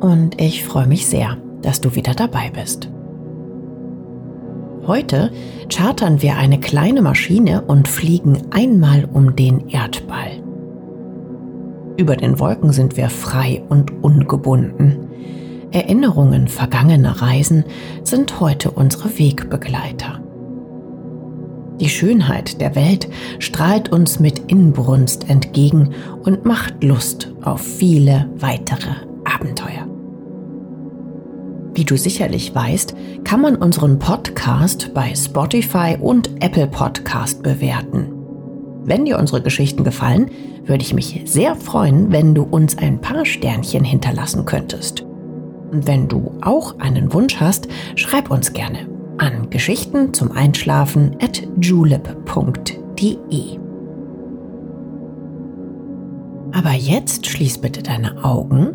und ich freue mich sehr, dass du wieder dabei bist. Heute chartern wir eine kleine Maschine und fliegen einmal um den Erdball. Über den Wolken sind wir frei und ungebunden. Erinnerungen vergangener Reisen sind heute unsere Wegbegleiter. Die Schönheit der Welt strahlt uns mit Inbrunst entgegen und macht Lust auf viele weitere Abenteuer. Wie du sicherlich weißt, kann man unseren Podcast bei Spotify und Apple Podcast bewerten. Wenn dir unsere Geschichten gefallen, würde ich mich sehr freuen, wenn du uns ein paar Sternchen hinterlassen könntest. Und wenn du auch einen Wunsch hast, schreib uns gerne an Geschichten zum Einschlafen at julep.de. Aber jetzt schließ bitte deine Augen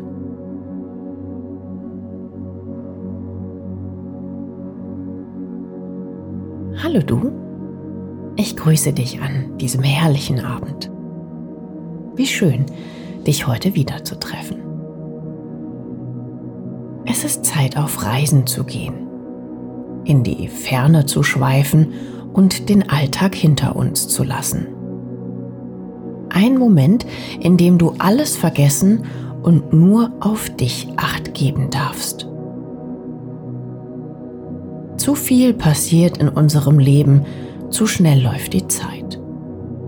Hallo du, ich grüße dich an diesem herrlichen Abend. Wie schön, dich heute wieder zu treffen. Es ist Zeit, auf Reisen zu gehen, in die Ferne zu schweifen und den Alltag hinter uns zu lassen. Ein Moment, in dem du alles vergessen und nur auf dich acht geben darfst. Zu viel passiert in unserem Leben, zu schnell läuft die Zeit.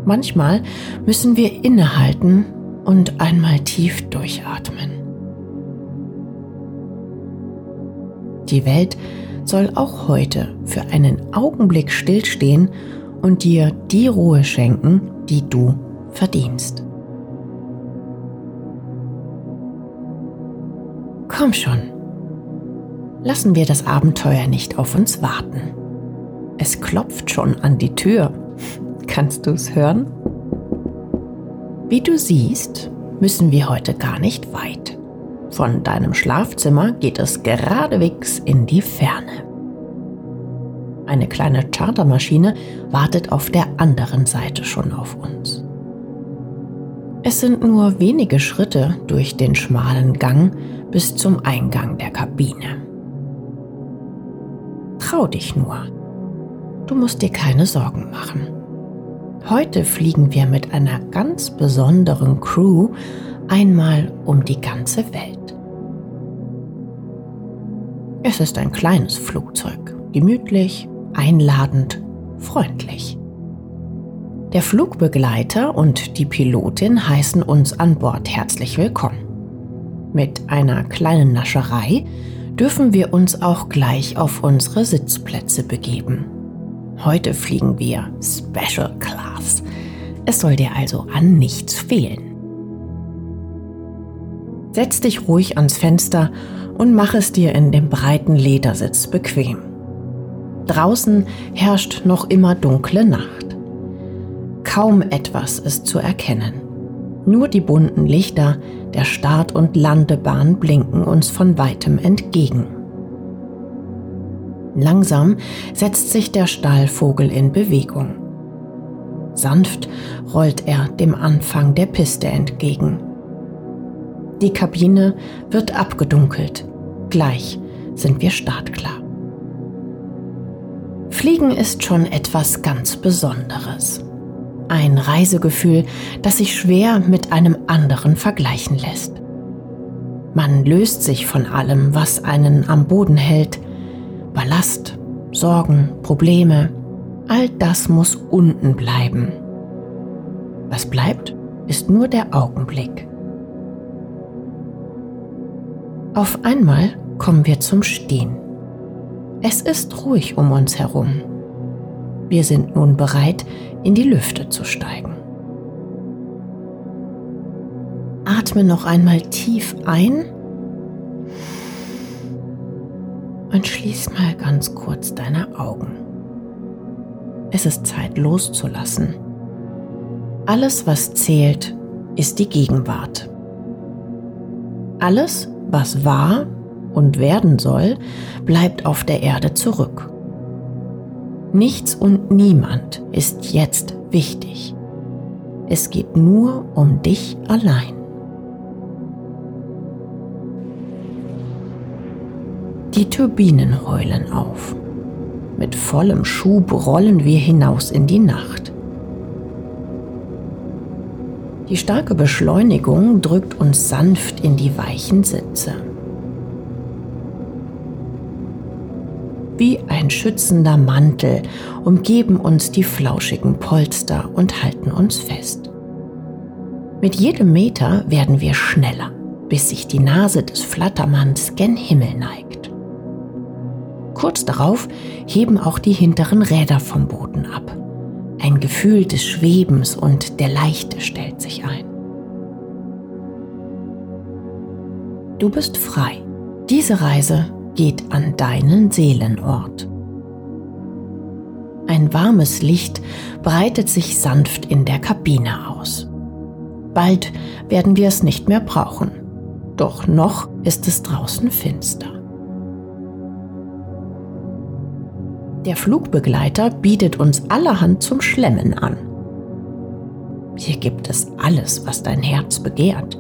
Manchmal müssen wir innehalten und einmal tief durchatmen. Die Welt soll auch heute für einen Augenblick stillstehen und dir die Ruhe schenken, die du verdienst. Komm schon, lassen wir das Abenteuer nicht auf uns warten. Es klopft schon an die Tür. Kannst du es hören? Wie du siehst, müssen wir heute gar nicht weit. Von deinem Schlafzimmer geht es geradewegs in die Ferne. Eine kleine Chartermaschine wartet auf der anderen Seite schon auf uns. Es sind nur wenige Schritte durch den schmalen Gang bis zum Eingang der Kabine. Trau dich nur. Du musst dir keine Sorgen machen. Heute fliegen wir mit einer ganz besonderen Crew einmal um die ganze Welt. Es ist ein kleines Flugzeug, gemütlich, einladend, freundlich. Der Flugbegleiter und die Pilotin heißen uns an Bord herzlich willkommen. Mit einer kleinen Nascherei dürfen wir uns auch gleich auf unsere Sitzplätze begeben. Heute fliegen wir Special Class. Es soll dir also an nichts fehlen. Setz dich ruhig ans Fenster und mach es dir in dem breiten Ledersitz bequem. Draußen herrscht noch immer dunkle Nacht. Kaum etwas ist zu erkennen. Nur die bunten Lichter der Start- und Landebahn blinken uns von weitem entgegen. Langsam setzt sich der Stahlvogel in Bewegung. Sanft rollt er dem Anfang der Piste entgegen. Die Kabine wird abgedunkelt. Gleich sind wir startklar. Fliegen ist schon etwas ganz Besonderes. Ein Reisegefühl, das sich schwer mit einem anderen vergleichen lässt. Man löst sich von allem, was einen am Boden hält. Ballast, Sorgen, Probleme, all das muss unten bleiben. Was bleibt, ist nur der Augenblick. Auf einmal kommen wir zum Stehen. Es ist ruhig um uns herum. Wir sind nun bereit, in die Lüfte zu steigen. Atme noch einmal tief ein und schließ mal ganz kurz deine Augen. Es ist Zeit loszulassen. Alles, was zählt, ist die Gegenwart. Alles, was war und werden soll, bleibt auf der Erde zurück. Nichts und niemand ist jetzt wichtig. Es geht nur um dich allein. Die Turbinen heulen auf. Mit vollem Schub rollen wir hinaus in die Nacht. Die starke Beschleunigung drückt uns sanft in die weichen Sitze. Wie ein schützender Mantel umgeben uns die flauschigen Polster und halten uns fest. Mit jedem Meter werden wir schneller, bis sich die Nase des Flattermanns gen Himmel neigt. Kurz darauf heben auch die hinteren Räder vom Boden ab. Ein Gefühl des Schwebens und der Leichte stellt sich ein. Du bist frei. Diese Reise geht an deinen Seelenort. Ein warmes Licht breitet sich sanft in der Kabine aus. Bald werden wir es nicht mehr brauchen, doch noch ist es draußen finster. Der Flugbegleiter bietet uns allerhand zum Schlemmen an. Hier gibt es alles, was dein Herz begehrt.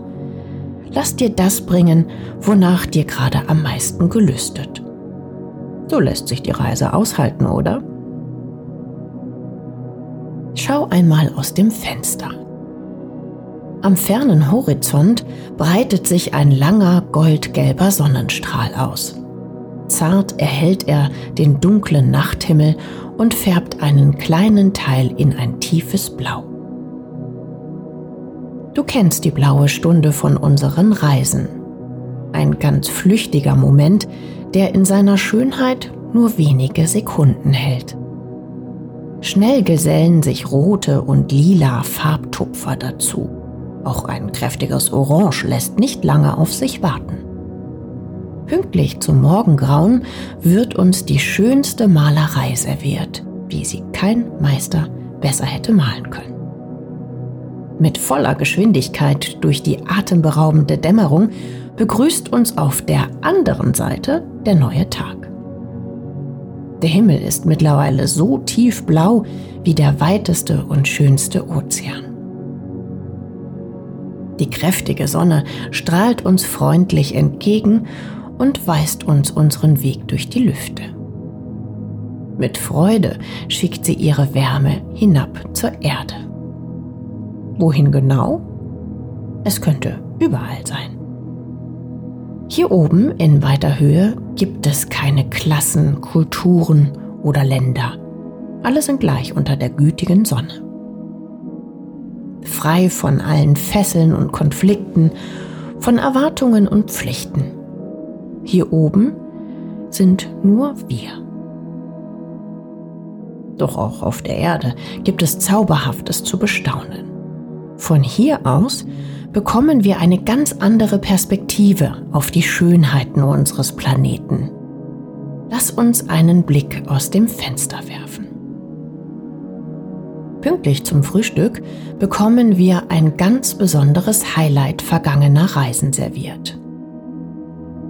Lass dir das bringen, wonach dir gerade am meisten gelüstet. So lässt sich die Reise aushalten, oder? Schau einmal aus dem Fenster. Am fernen Horizont breitet sich ein langer goldgelber Sonnenstrahl aus. Zart erhellt er den dunklen Nachthimmel und färbt einen kleinen Teil in ein tiefes Blau. Du kennst die blaue Stunde von unseren Reisen. Ein ganz flüchtiger Moment, der in seiner Schönheit nur wenige Sekunden hält. Schnell gesellen sich rote und lila Farbtupfer dazu. Auch ein kräftiges Orange lässt nicht lange auf sich warten. Pünktlich zum Morgengrauen wird uns die schönste Malerei serviert, wie sie kein Meister besser hätte malen können. Mit voller Geschwindigkeit durch die atemberaubende Dämmerung begrüßt uns auf der anderen Seite der neue Tag. Der Himmel ist mittlerweile so tiefblau wie der weiteste und schönste Ozean. Die kräftige Sonne strahlt uns freundlich entgegen und weist uns unseren Weg durch die Lüfte. Mit Freude schickt sie ihre Wärme hinab zur Erde. Wohin genau? Es könnte überall sein. Hier oben in weiter Höhe gibt es keine Klassen, Kulturen oder Länder. Alle sind gleich unter der gütigen Sonne. Frei von allen Fesseln und Konflikten, von Erwartungen und Pflichten. Hier oben sind nur wir. Doch auch auf der Erde gibt es Zauberhaftes zu bestaunen. Von hier aus bekommen wir eine ganz andere Perspektive auf die Schönheiten unseres Planeten. Lass uns einen Blick aus dem Fenster werfen. Pünktlich zum Frühstück bekommen wir ein ganz besonderes Highlight vergangener Reisen serviert.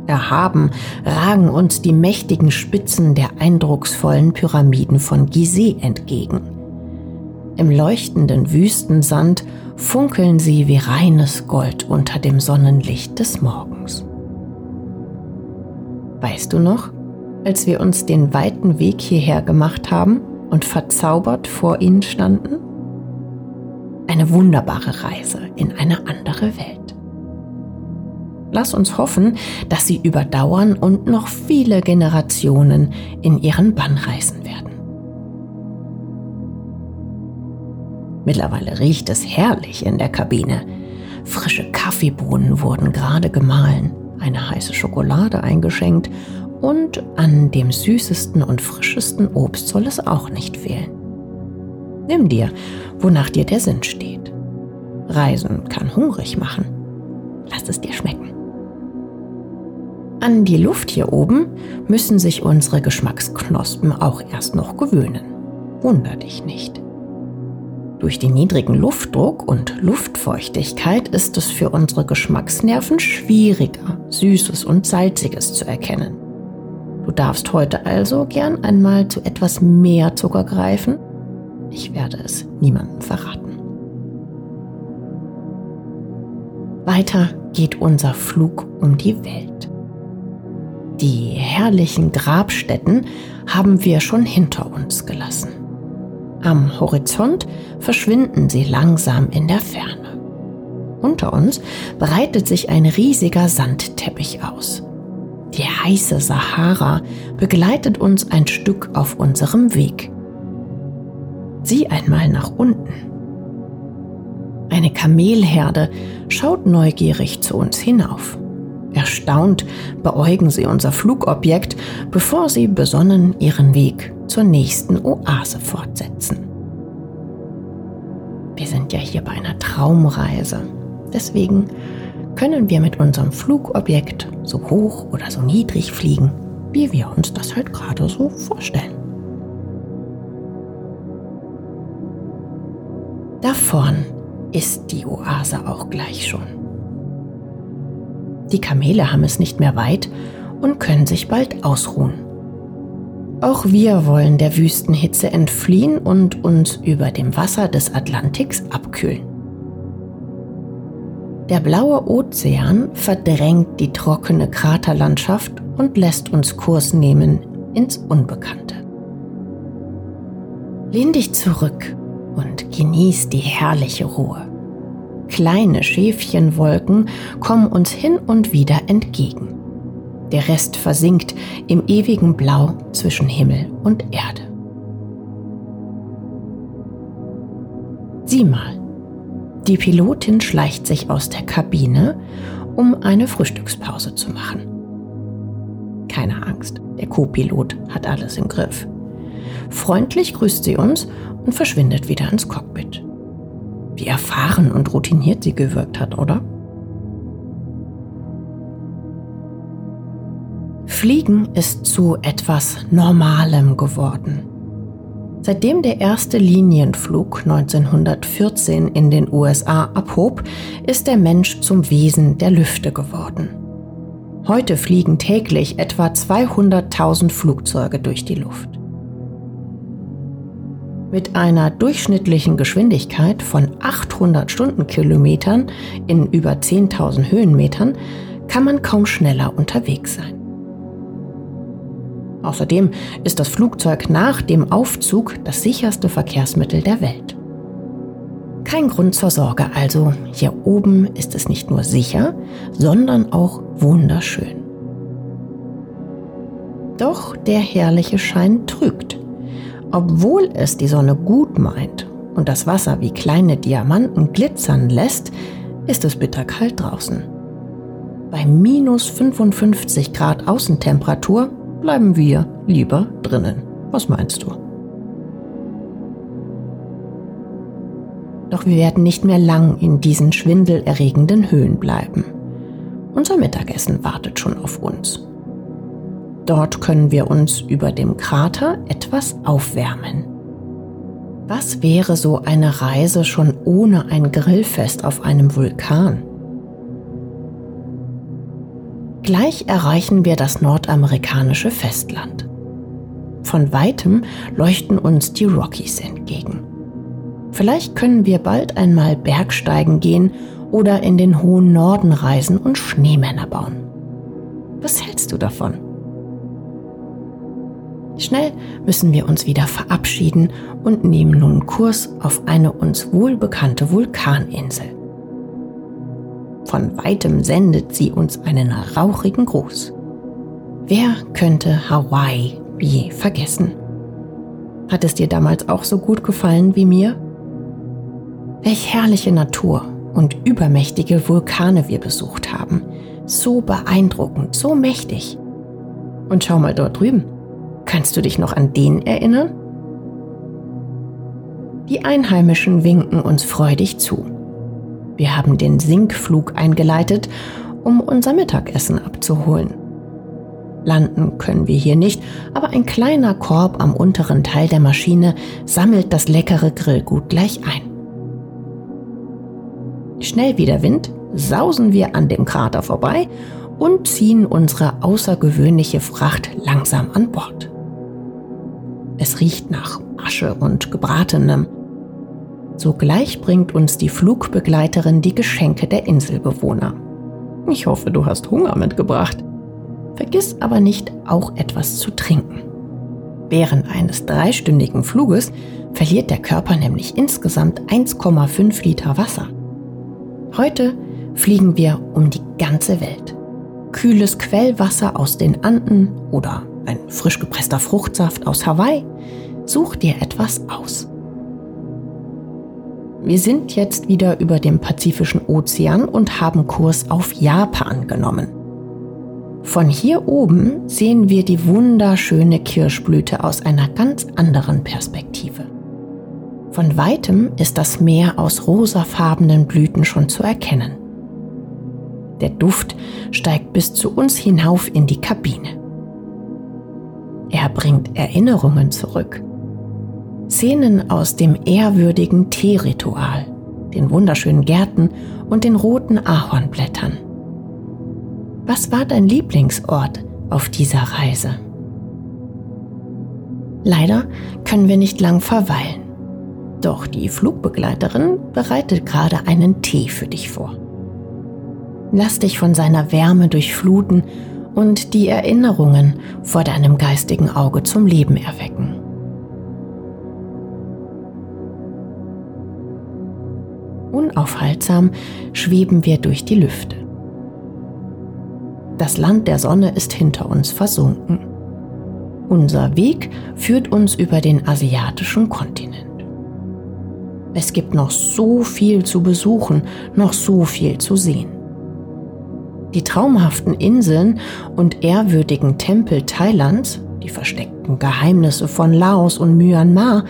Erhaben ragen uns die mächtigen Spitzen der eindrucksvollen Pyramiden von Gizeh entgegen. Im leuchtenden Wüstensand funkeln sie wie reines Gold unter dem Sonnenlicht des Morgens. Weißt du noch, als wir uns den weiten Weg hierher gemacht haben und verzaubert vor ihnen standen? Eine wunderbare Reise in eine andere Welt. Lass uns hoffen, dass sie überdauern und noch viele Generationen in ihren Bann reißen werden. Mittlerweile riecht es herrlich in der Kabine. Frische Kaffeebohnen wurden gerade gemahlen, eine heiße Schokolade eingeschenkt und an dem süßesten und frischesten Obst soll es auch nicht fehlen. Nimm dir, wonach dir der Sinn steht. Reisen kann hungrig machen. Lass es dir schmecken. An die Luft hier oben müssen sich unsere Geschmacksknospen auch erst noch gewöhnen. Wunder dich nicht. Durch den niedrigen Luftdruck und Luftfeuchtigkeit ist es für unsere Geschmacksnerven schwieriger, Süßes und Salziges zu erkennen. Du darfst heute also gern einmal zu etwas mehr Zucker greifen. Ich werde es niemandem verraten. Weiter geht unser Flug um die Welt. Die herrlichen Grabstätten haben wir schon hinter uns gelassen. Am Horizont verschwinden sie langsam in der Ferne. Unter uns breitet sich ein riesiger Sandteppich aus. Die heiße Sahara begleitet uns ein Stück auf unserem Weg. Sieh einmal nach unten. Eine Kamelherde schaut neugierig zu uns hinauf. Erstaunt beäugen sie unser Flugobjekt, bevor sie besonnen ihren Weg zur nächsten Oase fortsetzen. Wir sind ja hier bei einer Traumreise. Deswegen können wir mit unserem Flugobjekt so hoch oder so niedrig fliegen, wie wir uns das halt gerade so vorstellen. Da vorn ist die Oase auch gleich schon. Die Kamele haben es nicht mehr weit und können sich bald ausruhen. Auch wir wollen der Wüstenhitze entfliehen und uns über dem Wasser des Atlantiks abkühlen. Der blaue Ozean verdrängt die trockene Kraterlandschaft und lässt uns Kurs nehmen ins Unbekannte. Lehn dich zurück und genieß die herrliche Ruhe. Kleine Schäfchenwolken kommen uns hin und wieder entgegen. Der Rest versinkt im ewigen Blau zwischen Himmel und Erde. Sieh mal, die Pilotin schleicht sich aus der Kabine, um eine Frühstückspause zu machen. Keine Angst, der Co-Pilot hat alles im Griff. Freundlich grüßt sie uns und verschwindet wieder ins Cockpit. Wie erfahren und routiniert sie gewirkt hat, oder? Fliegen ist zu etwas Normalem geworden. Seitdem der erste Linienflug 1914 in den USA abhob, ist der Mensch zum Wesen der Lüfte geworden. Heute fliegen täglich etwa 200.000 Flugzeuge durch die Luft. Mit einer durchschnittlichen Geschwindigkeit von 800 Stundenkilometern in über 10.000 Höhenmetern kann man kaum schneller unterwegs sein. Außerdem ist das Flugzeug nach dem Aufzug das sicherste Verkehrsmittel der Welt. Kein Grund zur Sorge also, hier oben ist es nicht nur sicher, sondern auch wunderschön. Doch der herrliche Schein trügt. Obwohl es die Sonne gut meint und das Wasser wie kleine Diamanten glitzern lässt, ist es bitterkalt draußen. Bei minus 55 Grad Außentemperatur bleiben wir lieber drinnen. Was meinst du? Doch wir werden nicht mehr lang in diesen schwindelerregenden Höhen bleiben. Unser Mittagessen wartet schon auf uns. Dort können wir uns über dem Krater etwas aufwärmen. Was wäre so eine Reise schon ohne ein Grillfest auf einem Vulkan? Gleich erreichen wir das nordamerikanische Festland. Von weitem leuchten uns die Rockies entgegen. Vielleicht können wir bald einmal Bergsteigen gehen oder in den hohen Norden reisen und Schneemänner bauen. Was hältst du davon? Schnell müssen wir uns wieder verabschieden und nehmen nun Kurs auf eine uns wohlbekannte Vulkaninsel. Von weitem sendet sie uns einen rauchigen Gruß. Wer könnte Hawaii je vergessen? Hat es dir damals auch so gut gefallen wie mir? Welch herrliche Natur und übermächtige Vulkane wir besucht haben. So beeindruckend, so mächtig. Und schau mal dort drüben. Kannst du dich noch an den erinnern? Die Einheimischen winken uns freudig zu. Wir haben den Sinkflug eingeleitet, um unser Mittagessen abzuholen. Landen können wir hier nicht, aber ein kleiner Korb am unteren Teil der Maschine sammelt das leckere Grillgut gleich ein. Schnell wie der Wind sausen wir an dem Krater vorbei und ziehen unsere außergewöhnliche Fracht langsam an Bord. Es riecht nach Asche und Gebratenem. Sogleich bringt uns die Flugbegleiterin die Geschenke der Inselbewohner. Ich hoffe, du hast Hunger mitgebracht. Vergiss aber nicht, auch etwas zu trinken. Während eines dreistündigen Fluges verliert der Körper nämlich insgesamt 1,5 Liter Wasser. Heute fliegen wir um die ganze Welt. Kühles Quellwasser aus den Anden oder ein frisch gepresster Fruchtsaft aus Hawaii. Such dir etwas aus. Wir sind jetzt wieder über dem Pazifischen Ozean und haben Kurs auf Japan genommen. Von hier oben sehen wir die wunderschöne Kirschblüte aus einer ganz anderen Perspektive. Von weitem ist das Meer aus rosafarbenen Blüten schon zu erkennen. Der Duft steigt bis zu uns hinauf in die Kabine. Er bringt Erinnerungen zurück. Szenen aus dem ehrwürdigen Teeritual, den wunderschönen Gärten und den roten Ahornblättern. Was war dein Lieblingsort auf dieser Reise? Leider können wir nicht lang verweilen. Doch die Flugbegleiterin bereitet gerade einen Tee für dich vor. Lass dich von seiner Wärme durchfluten und die Erinnerungen vor deinem geistigen Auge zum Leben erwecken. Unaufhaltsam schweben wir durch die Lüfte. Das Land der Sonne ist hinter uns versunken. Unser Weg führt uns über den asiatischen Kontinent. Es gibt noch so viel zu besuchen, noch so viel zu sehen. Die traumhaften Inseln und ehrwürdigen Tempel Thailands, die versteckten Geheimnisse von Laos und Myanmar,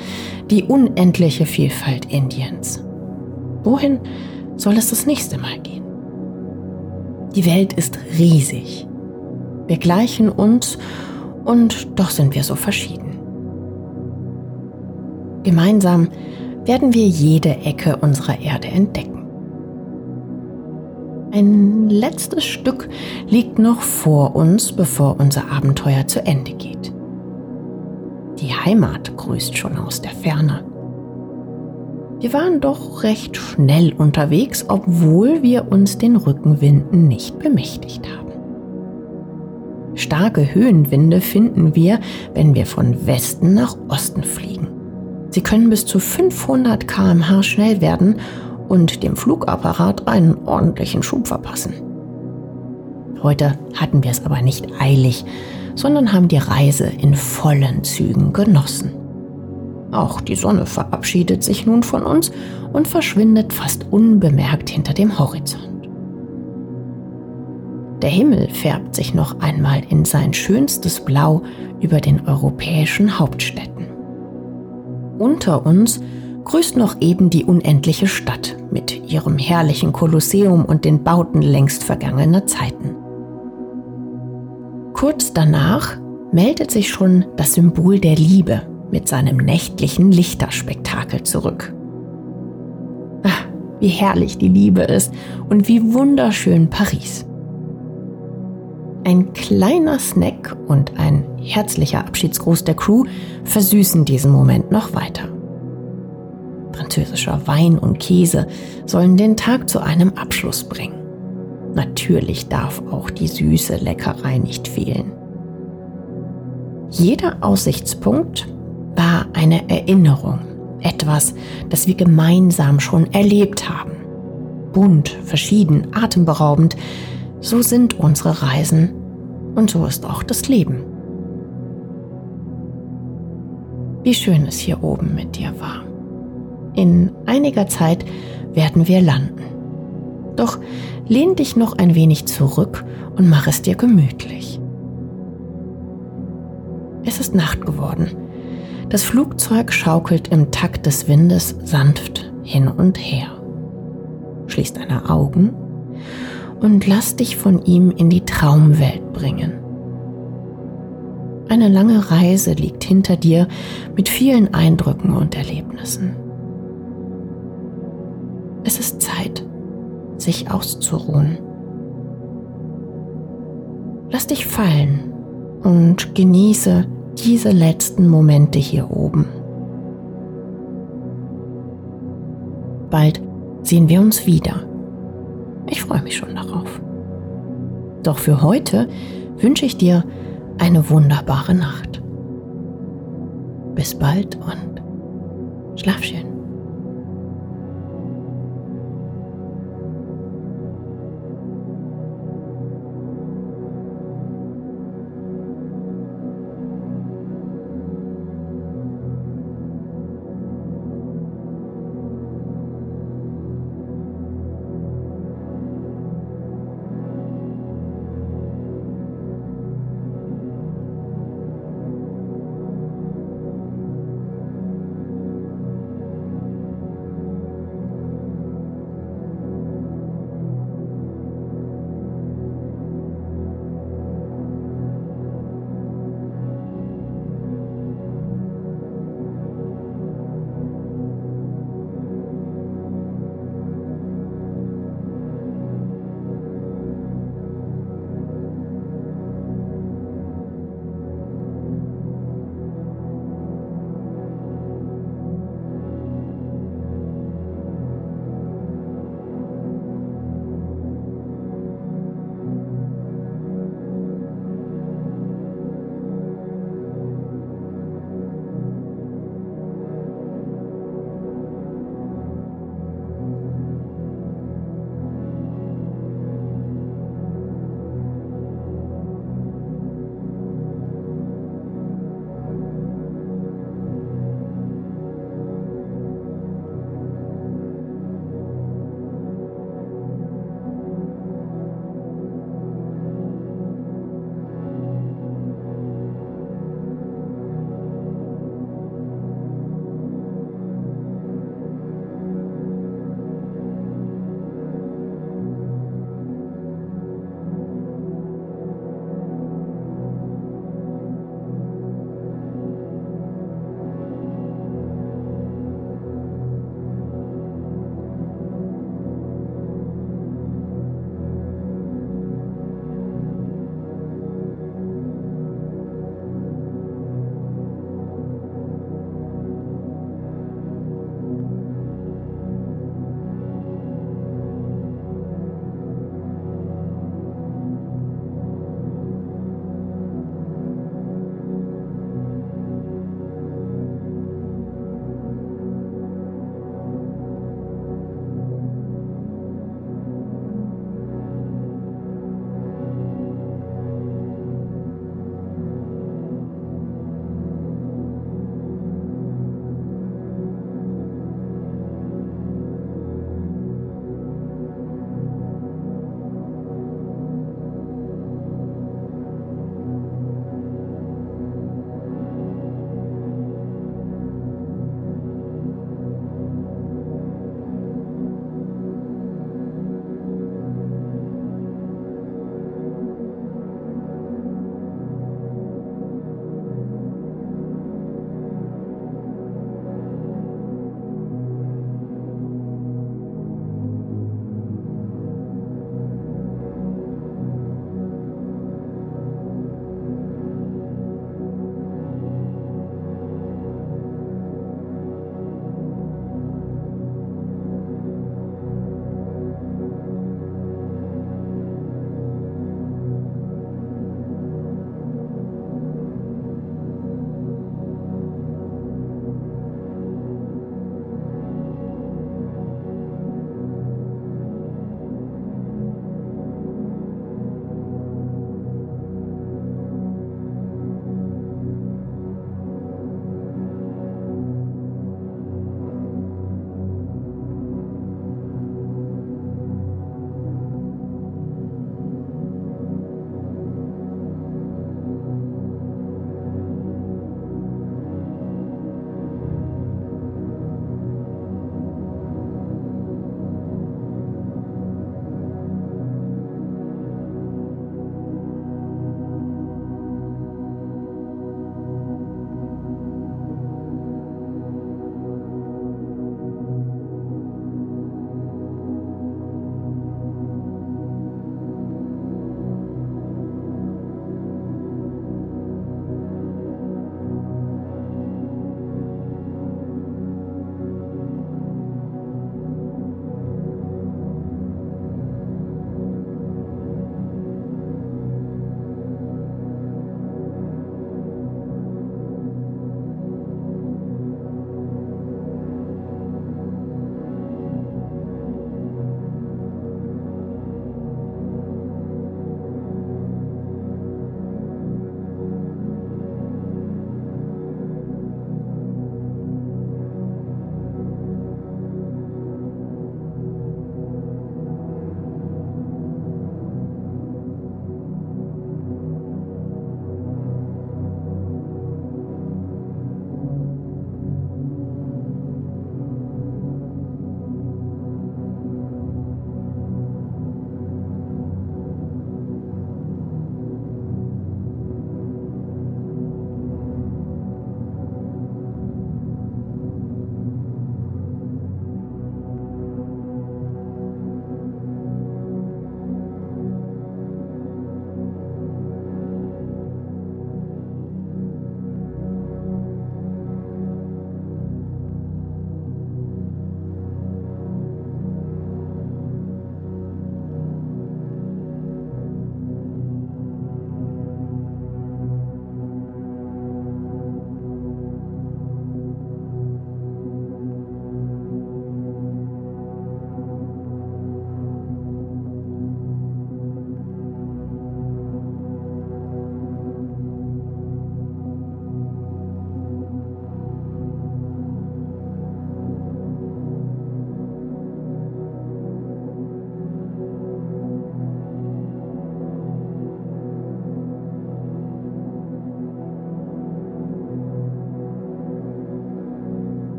die unendliche Vielfalt Indiens. Wohin soll es das nächste Mal gehen? Die Welt ist riesig. Wir gleichen uns und doch sind wir so verschieden. Gemeinsam werden wir jede Ecke unserer Erde entdecken. Ein letztes Stück liegt noch vor uns, bevor unser Abenteuer zu Ende geht. Die Heimat grüßt schon aus der Ferne. Wir waren doch recht schnell unterwegs, obwohl wir uns den Rückenwinden nicht bemächtigt haben. Starke Höhenwinde finden wir, wenn wir von Westen nach Osten fliegen. Sie können bis zu 500 km/h schnell werden und dem Flugapparat einen ordentlichen Schub verpassen. Heute hatten wir es aber nicht eilig, sondern haben die Reise in vollen Zügen genossen. Auch die Sonne verabschiedet sich nun von uns und verschwindet fast unbemerkt hinter dem Horizont. Der Himmel färbt sich noch einmal in sein schönstes Blau über den europäischen Hauptstädten. Unter uns grüßt noch eben die unendliche Stadt mit ihrem herrlichen Kolosseum und den Bauten längst vergangener Zeiten. Kurz danach meldet sich schon das Symbol der Liebe mit seinem nächtlichen Lichterspektakel zurück. Ach, wie herrlich die Liebe ist und wie wunderschön Paris. Ein kleiner Snack und ein herzlicher Abschiedsgruß der Crew versüßen diesen Moment noch weiter. Französischer Wein und Käse sollen den Tag zu einem Abschluss bringen. Natürlich darf auch die süße Leckerei nicht fehlen. Jeder Aussichtspunkt war eine Erinnerung, etwas, das wir gemeinsam schon erlebt haben. Bunt, verschieden, atemberaubend, so sind unsere Reisen und so ist auch das Leben. Wie schön es hier oben mit dir war. In einiger Zeit werden wir landen. Doch lehn dich noch ein wenig zurück und mach es dir gemütlich. Es ist Nacht geworden. Das Flugzeug schaukelt im Takt des Windes sanft hin und her. Schließ deine Augen und lass dich von ihm in die Traumwelt bringen. Eine lange Reise liegt hinter dir mit vielen Eindrücken und Erlebnissen. Es ist Zeit, sich auszuruhen. Lass dich fallen und genieße diese letzten Momente hier oben. Bald sehen wir uns wieder ich freue mich schon darauf. Doch für heute wünsche ich dir eine wunderbare Nacht. Bis bald und schlaf schön.